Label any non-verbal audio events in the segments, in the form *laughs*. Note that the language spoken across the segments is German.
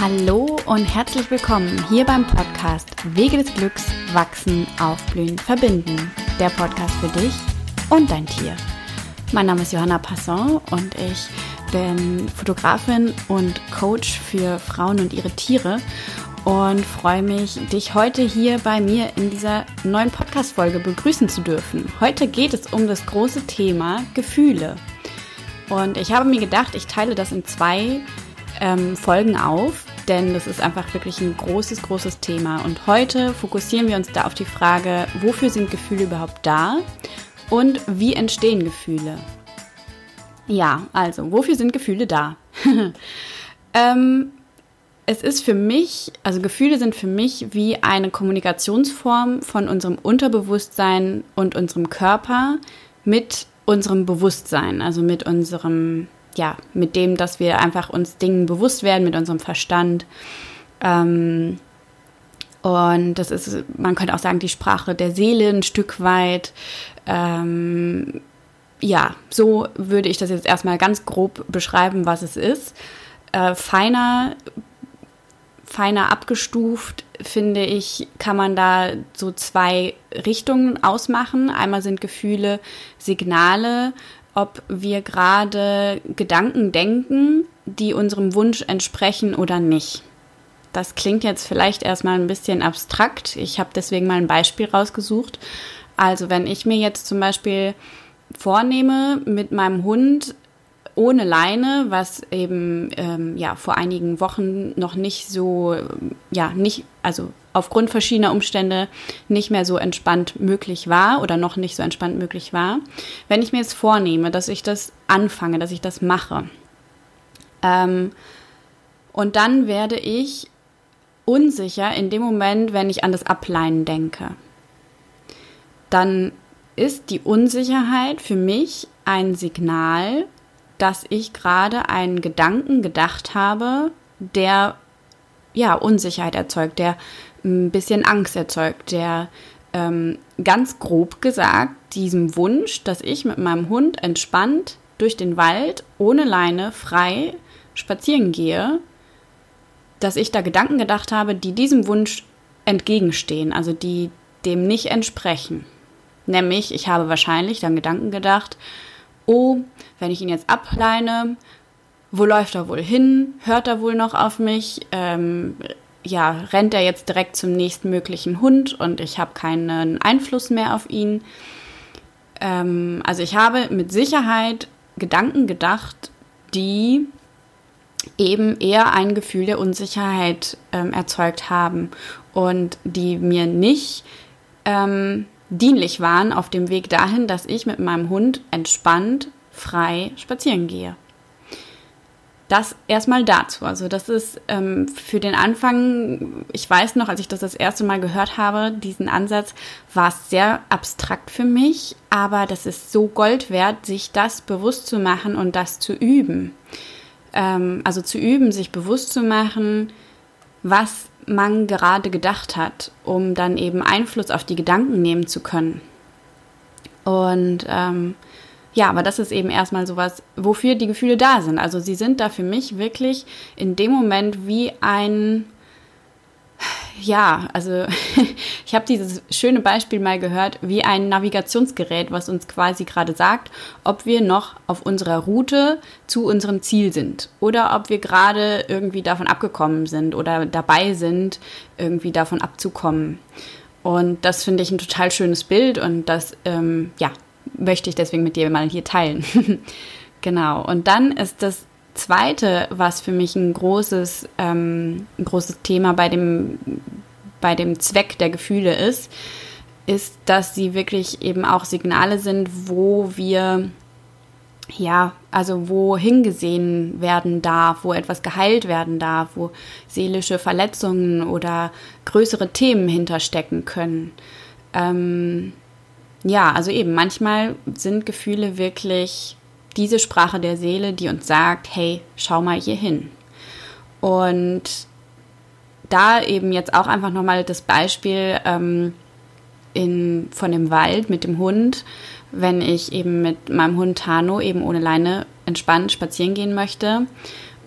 Hallo und herzlich willkommen hier beim Podcast Wege des Glücks wachsen, aufblühen, verbinden. Der Podcast für dich und dein Tier. Mein Name ist Johanna Passon und ich bin Fotografin und Coach für Frauen und ihre Tiere und freue mich, dich heute hier bei mir in dieser neuen Podcast-Folge begrüßen zu dürfen. Heute geht es um das große Thema Gefühle. Und ich habe mir gedacht, ich teile das in zwei ähm, Folgen auf, denn das ist einfach wirklich ein großes, großes Thema. Und heute fokussieren wir uns da auf die Frage, wofür sind Gefühle überhaupt da und wie entstehen Gefühle? Ja, also, wofür sind Gefühle da? *laughs* ähm, es ist für mich, also Gefühle sind für mich wie eine Kommunikationsform von unserem Unterbewusstsein und unserem Körper mit unserem Bewusstsein, also mit unserem ja, mit dem, dass wir einfach uns Dingen bewusst werden, mit unserem Verstand. Ähm, und das ist, man könnte auch sagen, die Sprache der Seele ein Stück weit. Ähm, ja, so würde ich das jetzt erstmal ganz grob beschreiben, was es ist. Äh, feiner, feiner abgestuft, finde ich, kann man da so zwei Richtungen ausmachen. Einmal sind Gefühle Signale, ob wir gerade Gedanken denken, die unserem Wunsch entsprechen oder nicht. Das klingt jetzt vielleicht erstmal ein bisschen abstrakt. Ich habe deswegen mal ein Beispiel rausgesucht. Also wenn ich mir jetzt zum Beispiel vornehme, mit meinem Hund ohne Leine, was eben ähm, ja vor einigen Wochen noch nicht so, ja, nicht, also aufgrund verschiedener Umstände nicht mehr so entspannt möglich war oder noch nicht so entspannt möglich war. Wenn ich mir jetzt vornehme, dass ich das anfange, dass ich das mache, ähm, und dann werde ich unsicher in dem Moment, wenn ich an das Ableinen denke. Dann ist die Unsicherheit für mich ein Signal, dass ich gerade einen Gedanken gedacht habe, der ja Unsicherheit erzeugt, der ein bisschen Angst erzeugt, der ähm, ganz grob gesagt diesem Wunsch, dass ich mit meinem Hund entspannt durch den Wald ohne Leine frei spazieren gehe, dass ich da Gedanken gedacht habe, die diesem Wunsch entgegenstehen, also die dem nicht entsprechen. Nämlich, ich habe wahrscheinlich dann Gedanken gedacht, oh, wenn ich ihn jetzt ableine, wo läuft er wohl hin? Hört er wohl noch auf mich? Ähm, ja, rennt er jetzt direkt zum nächsten möglichen Hund und ich habe keinen Einfluss mehr auf ihn. Ähm, also ich habe mit Sicherheit Gedanken gedacht, die eben eher ein Gefühl der Unsicherheit ähm, erzeugt haben und die mir nicht ähm, dienlich waren auf dem Weg dahin, dass ich mit meinem Hund entspannt, frei spazieren gehe. Das erstmal dazu. Also das ist ähm, für den Anfang, ich weiß noch, als ich das das erste Mal gehört habe, diesen Ansatz, war es sehr abstrakt für mich, aber das ist so Gold wert, sich das bewusst zu machen und das zu üben. Ähm, also zu üben, sich bewusst zu machen, was man gerade gedacht hat, um dann eben Einfluss auf die Gedanken nehmen zu können. Und ähm, ja, aber das ist eben erstmal sowas, wofür die Gefühle da sind. Also sie sind da für mich wirklich in dem Moment wie ein, ja, also *laughs* ich habe dieses schöne Beispiel mal gehört, wie ein Navigationsgerät, was uns quasi gerade sagt, ob wir noch auf unserer Route zu unserem Ziel sind oder ob wir gerade irgendwie davon abgekommen sind oder dabei sind, irgendwie davon abzukommen. Und das finde ich ein total schönes Bild und das, ähm, ja, möchte ich deswegen mit dir mal hier teilen. *laughs* genau. Und dann ist das Zweite, was für mich ein großes, ähm, ein großes Thema bei dem, bei dem Zweck der Gefühle ist, ist, dass sie wirklich eben auch Signale sind, wo wir, ja, also wo hingesehen werden darf, wo etwas geheilt werden darf, wo seelische Verletzungen oder größere Themen hinterstecken können. Ähm, ja, also eben, manchmal sind Gefühle wirklich diese Sprache der Seele, die uns sagt, hey, schau mal hier hin. Und da eben jetzt auch einfach nochmal das Beispiel ähm, in, von dem Wald mit dem Hund, wenn ich eben mit meinem Hund Tano eben ohne Leine entspannt spazieren gehen möchte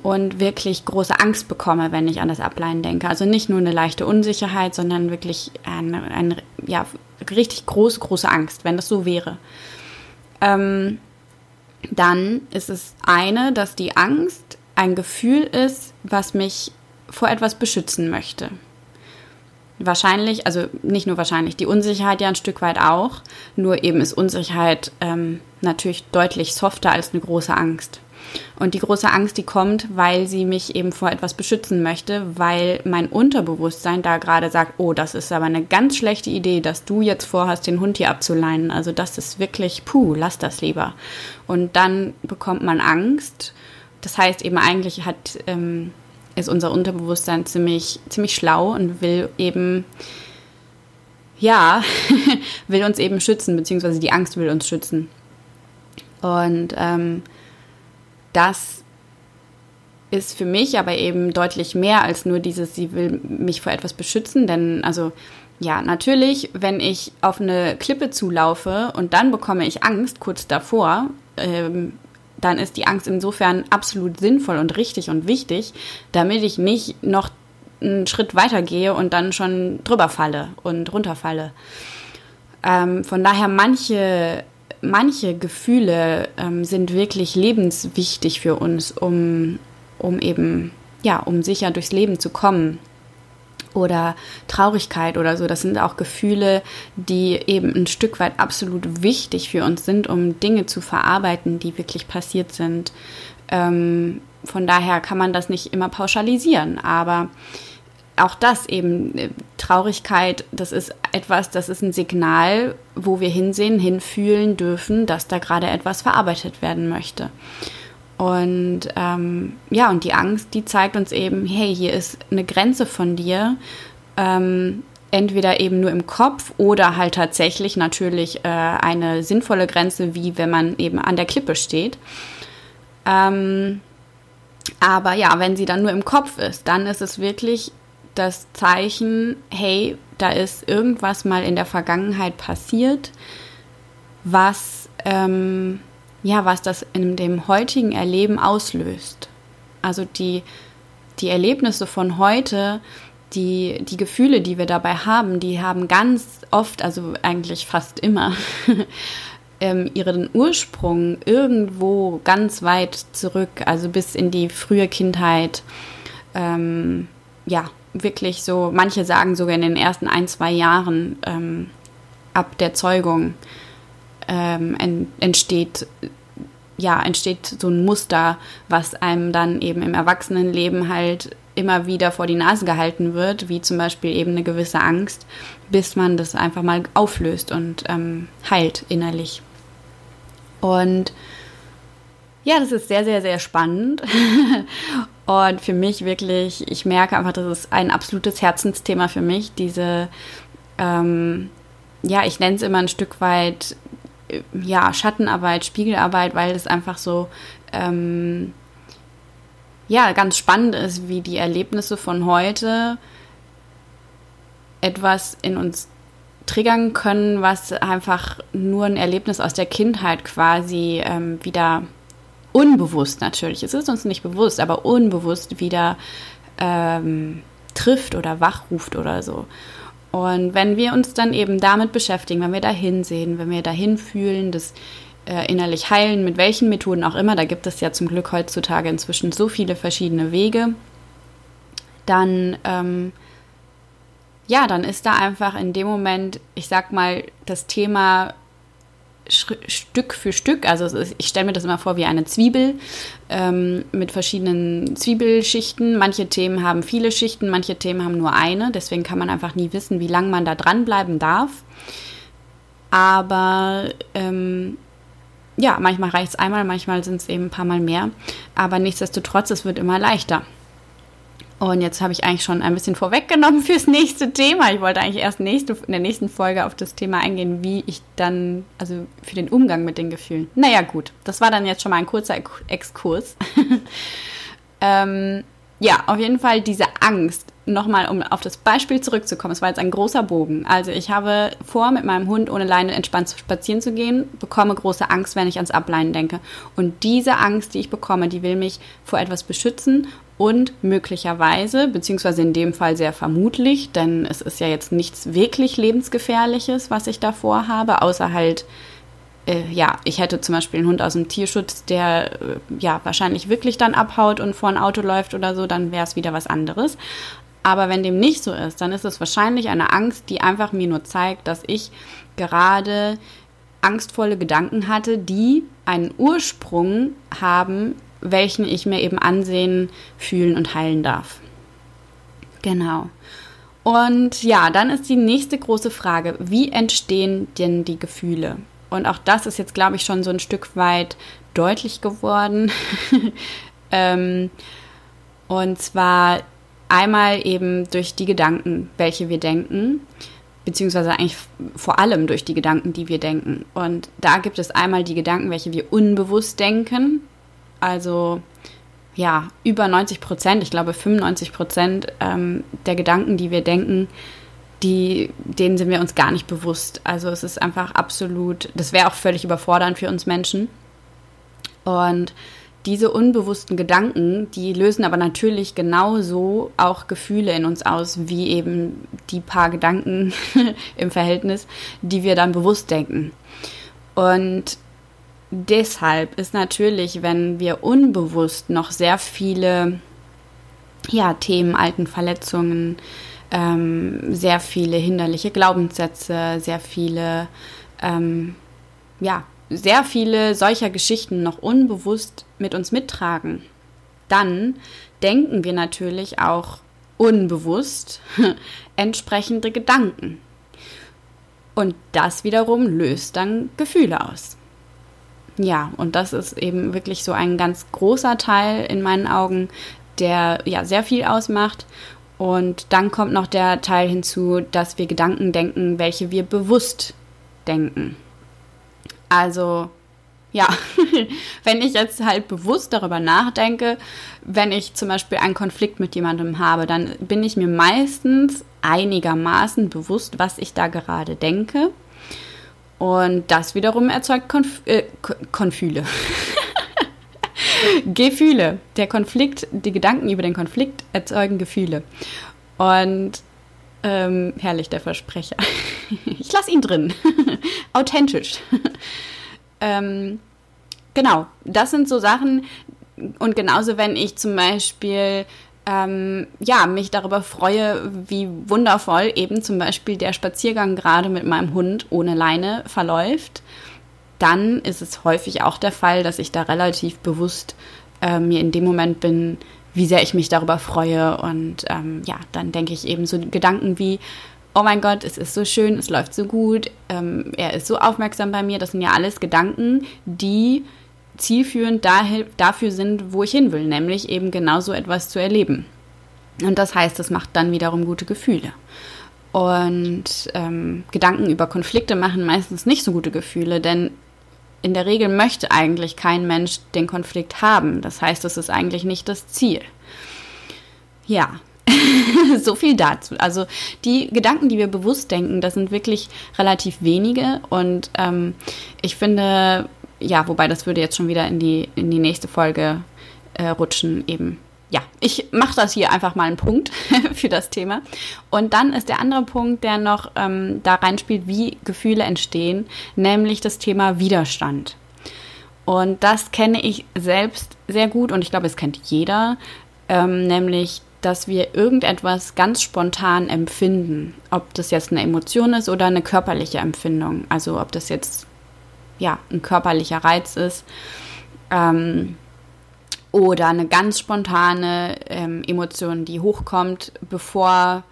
und wirklich große Angst bekomme, wenn ich an das Ableihen denke. Also nicht nur eine leichte Unsicherheit, sondern wirklich eine, eine ja, richtig große, große Angst, wenn das so wäre. Ähm, dann ist es eine, dass die Angst ein Gefühl ist, was mich vor etwas beschützen möchte. Wahrscheinlich, also nicht nur wahrscheinlich, die Unsicherheit ja ein Stück weit auch, nur eben ist Unsicherheit ähm, natürlich deutlich softer als eine große Angst. Und die große Angst, die kommt, weil sie mich eben vor etwas beschützen möchte, weil mein Unterbewusstsein da gerade sagt, oh, das ist aber eine ganz schlechte Idee, dass du jetzt vorhast, den Hund hier abzuleinen. Also das ist wirklich, puh, lass das lieber. Und dann bekommt man Angst. Das heißt eben eigentlich hat, ähm, ist unser Unterbewusstsein ziemlich, ziemlich schlau und will eben, ja, *laughs* will uns eben schützen, beziehungsweise die Angst will uns schützen. Und ähm, das ist für mich aber eben deutlich mehr als nur dieses, sie will mich vor etwas beschützen, denn also ja, natürlich, wenn ich auf eine Klippe zulaufe und dann bekomme ich Angst kurz davor, ähm, dann ist die Angst insofern absolut sinnvoll und richtig und wichtig, damit ich nicht noch einen Schritt weiter gehe und dann schon drüber falle und runterfalle. Ähm, von daher manche manche Gefühle ähm, sind wirklich lebenswichtig für uns, um, um eben, ja, um sicher durchs Leben zu kommen. Oder Traurigkeit oder so, das sind auch Gefühle, die eben ein Stück weit absolut wichtig für uns sind, um Dinge zu verarbeiten, die wirklich passiert sind. Ähm, von daher kann man das nicht immer pauschalisieren, aber auch das eben, äh, Traurigkeit, das ist etwas, das ist ein Signal, wo wir hinsehen, hinfühlen dürfen, dass da gerade etwas verarbeitet werden möchte. Und ähm, ja, und die Angst, die zeigt uns eben, hey, hier ist eine Grenze von dir, ähm, entweder eben nur im Kopf oder halt tatsächlich natürlich äh, eine sinnvolle Grenze, wie wenn man eben an der Klippe steht. Ähm, aber ja, wenn sie dann nur im Kopf ist, dann ist es wirklich das Zeichen, hey, da ist irgendwas mal in der Vergangenheit passiert, was, ähm, ja, was das in dem heutigen Erleben auslöst. Also die, die Erlebnisse von heute, die, die Gefühle, die wir dabei haben, die haben ganz oft, also eigentlich fast immer, *laughs* ähm, ihren Ursprung irgendwo ganz weit zurück, also bis in die frühe Kindheit. Ähm, ja, wirklich so, manche sagen sogar in den ersten ein, zwei Jahren ähm, ab der Zeugung ähm, entsteht, ja, entsteht so ein Muster, was einem dann eben im Erwachsenenleben halt immer wieder vor die Nase gehalten wird, wie zum Beispiel eben eine gewisse Angst, bis man das einfach mal auflöst und ähm, heilt innerlich. Und ja, das ist sehr, sehr, sehr spannend. *laughs* Und für mich wirklich, ich merke einfach, das ist ein absolutes Herzensthema für mich, diese, ähm, ja, ich nenne es immer ein Stück weit, äh, ja, Schattenarbeit, Spiegelarbeit, weil es einfach so, ähm, ja, ganz spannend ist, wie die Erlebnisse von heute etwas in uns triggern können, was einfach nur ein Erlebnis aus der Kindheit quasi ähm, wieder unbewusst natürlich, es ist uns nicht bewusst, aber unbewusst wieder ähm, trifft oder wachruft oder so. Und wenn wir uns dann eben damit beschäftigen, wenn wir dahin sehen, wenn wir dahin fühlen, das äh, innerlich heilen, mit welchen Methoden auch immer, da gibt es ja zum Glück heutzutage inzwischen so viele verschiedene Wege, dann ähm, ja, dann ist da einfach in dem Moment, ich sag mal, das Thema Stück für Stück, also ich stelle mir das immer vor wie eine Zwiebel ähm, mit verschiedenen Zwiebelschichten. Manche Themen haben viele Schichten, manche Themen haben nur eine. Deswegen kann man einfach nie wissen, wie lange man da dranbleiben darf. Aber ähm, ja, manchmal reicht es einmal, manchmal sind es eben ein paar Mal mehr. Aber nichtsdestotrotz, es wird immer leichter. Und jetzt habe ich eigentlich schon ein bisschen vorweggenommen *laughs* fürs nächste Thema. Ich wollte eigentlich erst nächste, in der nächsten Folge auf das Thema eingehen, wie ich dann, also für den Umgang mit den Gefühlen. Naja, gut, das war dann jetzt schon mal ein kurzer Exkurs. *laughs* ähm, ja, auf jeden Fall diese Angst. nochmal, um auf das Beispiel zurückzukommen, es war jetzt ein großer Bogen. Also ich habe vor, mit meinem Hund ohne Leine entspannt spazieren zu gehen, bekomme große Angst, wenn ich ans Ableinen denke. Und diese Angst, die ich bekomme, die will mich vor etwas beschützen und möglicherweise, beziehungsweise in dem Fall sehr vermutlich, denn es ist ja jetzt nichts wirklich lebensgefährliches, was ich davor habe, außer halt äh, ja, ich hätte zum Beispiel einen Hund aus dem Tierschutz, der äh, ja wahrscheinlich wirklich dann abhaut und vor ein Auto läuft oder so, dann wäre es wieder was anderes. Aber wenn dem nicht so ist, dann ist es wahrscheinlich eine Angst, die einfach mir nur zeigt, dass ich gerade angstvolle Gedanken hatte, die einen Ursprung haben, welchen ich mir eben ansehen, fühlen und heilen darf. Genau. Und ja, dann ist die nächste große Frage, wie entstehen denn die Gefühle? Und auch das ist jetzt, glaube ich, schon so ein Stück weit deutlich geworden. *laughs* ähm, und zwar einmal eben durch die Gedanken, welche wir denken, beziehungsweise eigentlich vor allem durch die Gedanken, die wir denken. Und da gibt es einmal die Gedanken, welche wir unbewusst denken. Also ja, über 90 Prozent, ich glaube 95 Prozent ähm, der Gedanken, die wir denken, die, denen sind wir uns gar nicht bewusst. Also es ist einfach absolut, das wäre auch völlig überfordernd für uns Menschen. Und diese unbewussten Gedanken, die lösen aber natürlich genauso auch Gefühle in uns aus, wie eben die paar Gedanken *laughs* im Verhältnis, die wir dann bewusst denken. Und deshalb ist natürlich, wenn wir unbewusst noch sehr viele ja, Themen, alten Verletzungen, ähm, sehr viele hinderliche Glaubenssätze, sehr viele, ähm, ja, sehr viele solcher Geschichten noch unbewusst mit uns mittragen, dann denken wir natürlich auch unbewusst *laughs* entsprechende Gedanken. Und das wiederum löst dann Gefühle aus. Ja, und das ist eben wirklich so ein ganz großer Teil in meinen Augen, der ja sehr viel ausmacht und dann kommt noch der Teil hinzu, dass wir Gedanken denken, welche wir bewusst denken. Also ja, *laughs* wenn ich jetzt halt bewusst darüber nachdenke, wenn ich zum Beispiel einen Konflikt mit jemandem habe, dann bin ich mir meistens einigermaßen bewusst, was ich da gerade denke. Und das wiederum erzeugt Konf äh, Konfühle. *laughs* Gefühle. Der Konflikt, die Gedanken über den Konflikt erzeugen Gefühle. Und ähm, herrlich, der Versprecher. *laughs* ich lasse ihn drin. *laughs* Authentisch. ähm, genau, das sind so Sachen. Und genauso, wenn ich zum Beispiel ähm, ja, mich darüber freue, wie wundervoll eben zum Beispiel der Spaziergang gerade mit meinem Hund ohne Leine verläuft dann ist es häufig auch der Fall, dass ich da relativ bewusst äh, mir in dem Moment bin, wie sehr ich mich darüber freue. Und ähm, ja, dann denke ich eben so Gedanken wie, oh mein Gott, es ist so schön, es läuft so gut, ähm, er ist so aufmerksam bei mir. Das sind ja alles Gedanken, die zielführend dafür sind, wo ich hin will, nämlich eben genau so etwas zu erleben. Und das heißt, es macht dann wiederum gute Gefühle. Und ähm, Gedanken über Konflikte machen meistens nicht so gute Gefühle, denn in der Regel möchte eigentlich kein Mensch den Konflikt haben. Das heißt, es ist eigentlich nicht das Ziel. Ja, *laughs* so viel dazu. Also die Gedanken, die wir bewusst denken, das sind wirklich relativ wenige und ähm, ich finde, ja, wobei das würde jetzt schon wieder in die, in die nächste Folge äh, rutschen, eben ja, ich mache das hier einfach mal einen Punkt *laughs* für das Thema. Und dann ist der andere Punkt, der noch ähm, da reinspielt, wie Gefühle entstehen, nämlich das Thema Widerstand. Und das kenne ich selbst sehr gut und ich glaube, es kennt jeder, ähm, nämlich, dass wir irgendetwas ganz spontan empfinden. Ob das jetzt eine Emotion ist oder eine körperliche Empfindung. Also ob das jetzt ja ein körperlicher Reiz ist. Ähm, oder eine ganz spontane ähm, Emotion, die hochkommt, bevor,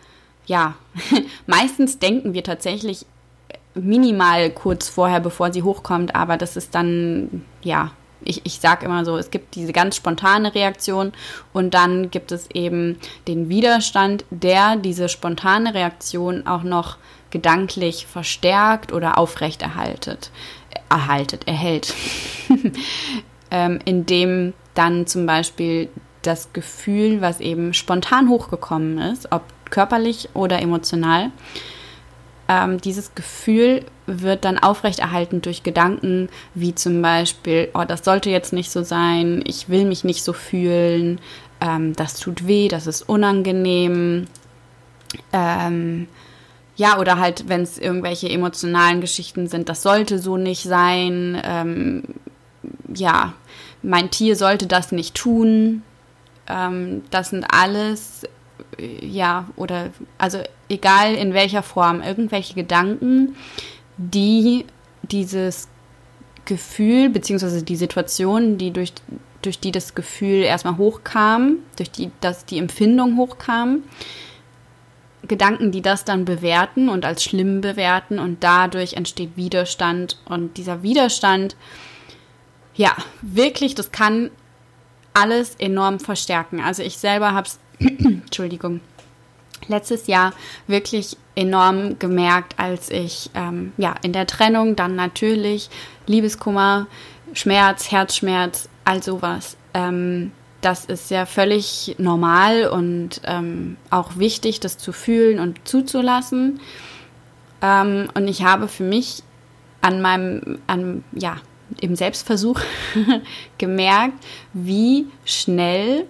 ja, *laughs* meistens denken wir tatsächlich minimal kurz vorher, bevor sie hochkommt, aber das ist dann, ja, ich, ich sage immer so, es gibt diese ganz spontane Reaktion und dann gibt es eben den Widerstand, der diese spontane Reaktion auch noch gedanklich verstärkt oder aufrechterhaltet, erhaltet, erhält, *laughs* ähm, indem dann zum Beispiel das Gefühl, was eben spontan hochgekommen ist, ob körperlich oder emotional, ähm, dieses Gefühl wird dann aufrechterhalten durch Gedanken wie zum Beispiel, oh, das sollte jetzt nicht so sein, ich will mich nicht so fühlen, ähm, das tut weh, das ist unangenehm. Ähm, ja, oder halt, wenn es irgendwelche emotionalen Geschichten sind, das sollte so nicht sein. Ähm, ja, mein Tier sollte das nicht tun. Ähm, das sind alles ja, oder also egal in welcher Form, irgendwelche Gedanken, die dieses Gefühl, beziehungsweise die Situation, die durch, durch die das Gefühl erstmal hochkam, durch die, dass die Empfindung hochkam, Gedanken, die das dann bewerten und als schlimm bewerten und dadurch entsteht Widerstand und dieser Widerstand, ja, wirklich, das kann alles enorm verstärken. Also ich selber habe es *clears throat* Entschuldigung, letztes Jahr wirklich enorm gemerkt, als ich ähm, ja in der Trennung dann natürlich Liebeskummer, Schmerz, Herzschmerz, all sowas. Ähm, das ist ja völlig normal und ähm, auch wichtig, das zu fühlen und zuzulassen. Ähm, und ich habe für mich an meinem, an, ja, im Selbstversuch *laughs* gemerkt, wie schnell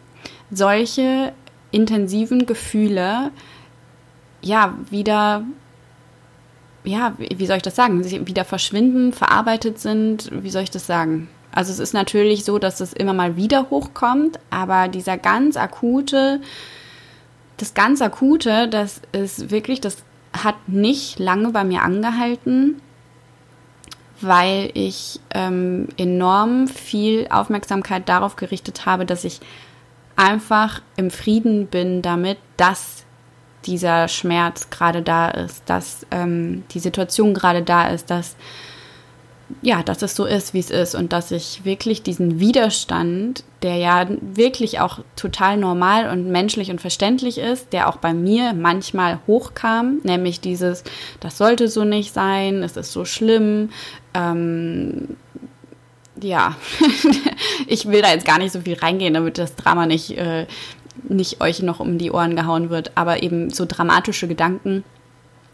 solche intensiven Gefühle ja wieder ja, wie soll ich das sagen, wieder verschwinden, verarbeitet sind, wie soll ich das sagen? Also es ist natürlich so, dass es immer mal wieder hochkommt, aber dieser ganz akute, das ganz akute, das ist wirklich, das hat nicht lange bei mir angehalten, weil ich ähm, enorm viel Aufmerksamkeit darauf gerichtet habe, dass ich einfach im Frieden bin damit, dass dieser Schmerz gerade da ist, dass ähm, die Situation gerade da ist, dass ja, dass es so ist, wie es ist und dass ich wirklich diesen Widerstand, der ja wirklich auch total normal und menschlich und verständlich ist, der auch bei mir manchmal hochkam, nämlich dieses, das sollte so nicht sein, es ist so schlimm, ähm, ja, *laughs* ich will da jetzt gar nicht so viel reingehen, damit das Drama nicht, äh, nicht euch noch um die Ohren gehauen wird, aber eben so dramatische Gedanken.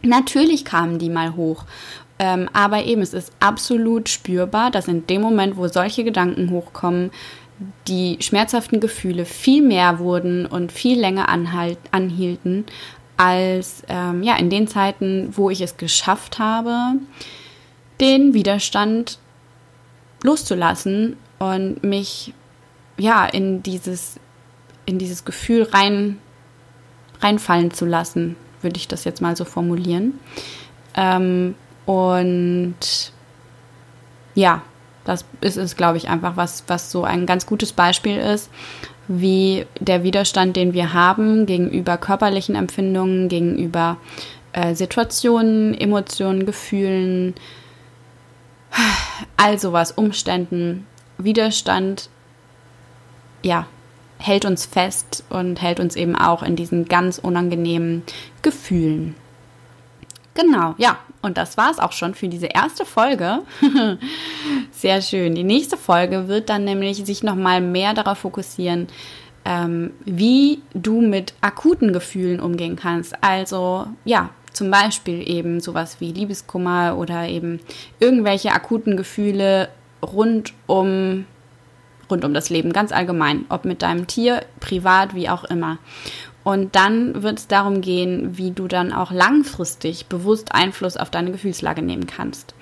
Natürlich kamen die mal hoch. Ähm, aber eben, es ist absolut spürbar, dass in dem Moment, wo solche Gedanken hochkommen, die schmerzhaften Gefühle viel mehr wurden und viel länger anhalt, anhielten, als ähm, ja, in den Zeiten, wo ich es geschafft habe, den Widerstand loszulassen und mich ja in dieses in dieses Gefühl rein reinfallen zu lassen, würde ich das jetzt mal so formulieren. Ähm, und ja, das ist es, glaube ich, einfach was, was so ein ganz gutes Beispiel ist, wie der Widerstand, den wir haben gegenüber körperlichen Empfindungen, gegenüber äh, Situationen, Emotionen, Gefühlen, all sowas, Umständen, Widerstand, ja, hält uns fest und hält uns eben auch in diesen ganz unangenehmen Gefühlen. Genau, ja, und das war es auch schon für diese erste Folge. *laughs* Sehr schön. Die nächste Folge wird dann nämlich sich nochmal mehr darauf fokussieren, ähm, wie du mit akuten Gefühlen umgehen kannst. Also, ja, zum Beispiel eben sowas wie Liebeskummer oder eben irgendwelche akuten Gefühle rund um, rund um das Leben, ganz allgemein, ob mit deinem Tier, privat, wie auch immer. Und dann wird es darum gehen, wie du dann auch langfristig bewusst Einfluss auf deine Gefühlslage nehmen kannst.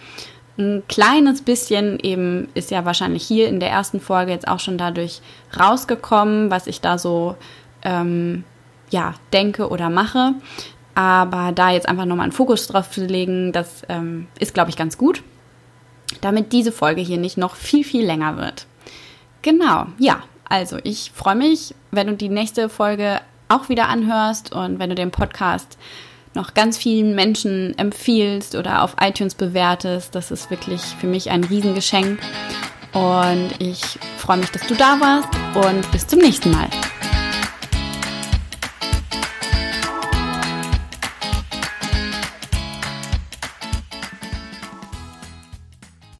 Ein kleines bisschen eben ist ja wahrscheinlich hier in der ersten Folge jetzt auch schon dadurch rausgekommen, was ich da so ähm, ja denke oder mache. Aber da jetzt einfach nochmal einen Fokus drauf zu legen, das ähm, ist, glaube ich, ganz gut, damit diese Folge hier nicht noch viel, viel länger wird. Genau, ja, also ich freue mich, wenn du die nächste Folge auch wieder anhörst und wenn du den Podcast noch ganz vielen Menschen empfiehlst oder auf iTunes bewertest. Das ist wirklich für mich ein Riesengeschenk. Und ich freue mich, dass du da warst und bis zum nächsten Mal.